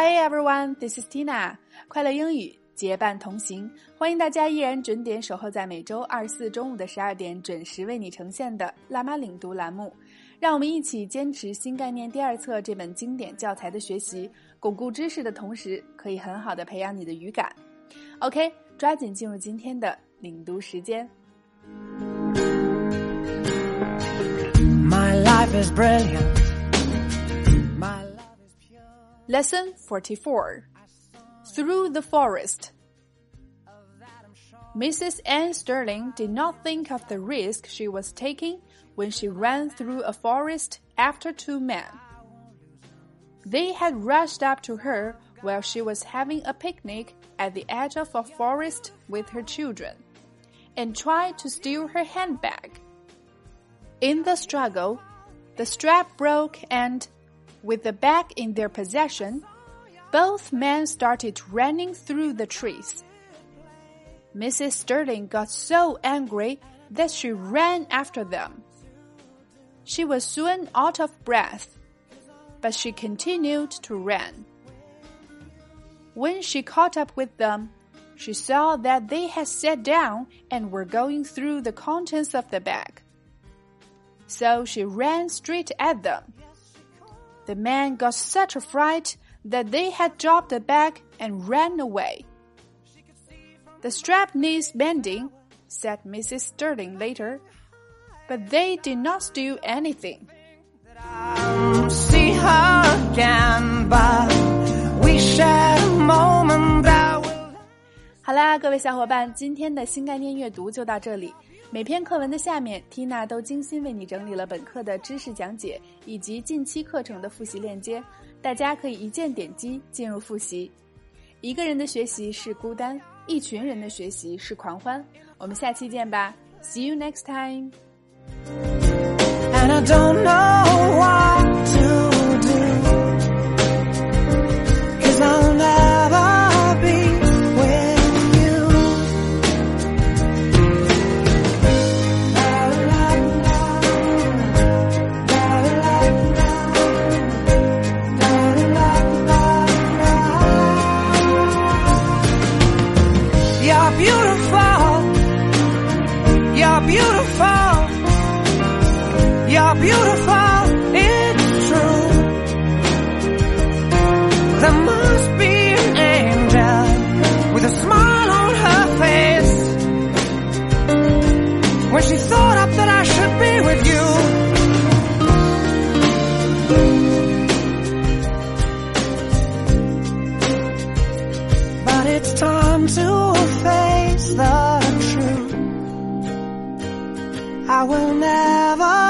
Hi everyone, this is Tina. 快乐英语结伴同行，欢迎大家依然准点守候在每周二四中午的十二点准时为你呈现的辣妈领读栏目。让我们一起坚持新概念第二册这本经典教材的学习，巩固知识的同时，可以很好的培养你的语感。OK，抓紧进入今天的领读时间。My life is brilliant. Lesson 44 Through the Forest. Mrs. Anne Sterling did not think of the risk she was taking when she ran through a forest after two men. They had rushed up to her while she was having a picnic at the edge of a forest with her children and tried to steal her handbag. In the struggle, the strap broke and with the bag in their possession, both men started running through the trees. Mrs. Sterling got so angry that she ran after them. She was soon out of breath, but she continued to run. When she caught up with them, she saw that they had sat down and were going through the contents of the bag. So she ran straight at them. The men got such a fright that they had dropped the bag and ran away. The strap needs mending, said Mrs. Sterling later, but they did not steal anything. See her again, but we share a moment that will. 好啦，各位小伙伴，今天的新概念阅读就到这里。 每篇课文的下面，Tina 都精心为你整理了本课的知识讲解以及近期课程的复习链接，大家可以一键点击进入复习。一个人的学习是孤单，一群人的学习是狂欢。我们下期见吧，See you next time。And I don't know beautiful. You're beautiful, it's true. There must will never